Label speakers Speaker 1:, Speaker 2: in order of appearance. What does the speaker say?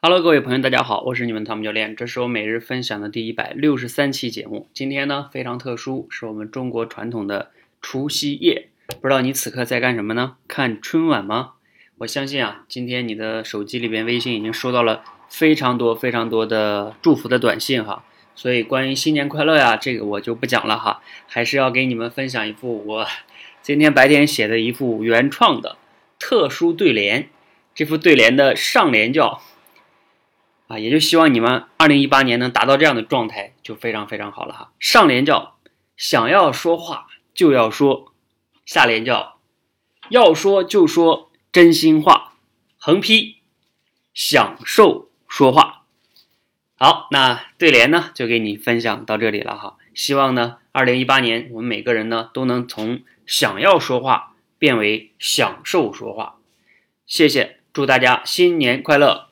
Speaker 1: Hello，各位朋友，大家好，我是你们汤姆教练，这是我每日分享的第一百六十三期节目。今天呢非常特殊，是我们中国传统的除夕夜。不知道你此刻在干什么呢？看春晚吗？我相信啊，今天你的手机里边微信已经收到了非常多非常多的祝福的短信哈。所以关于新年快乐呀，这个我就不讲了哈，还是要给你们分享一幅我今天白天写的一幅原创的特殊对联。这幅对联的上联叫。啊，也就希望你们二零一八年能达到这样的状态，就非常非常好了哈。上联叫想要说话就要说，下联叫要说就说真心话，横批享受说话。好，那对联呢就给你分享到这里了哈。希望呢二零一八年我们每个人呢都能从想要说话变为享受说话。谢谢，祝大家新年快乐。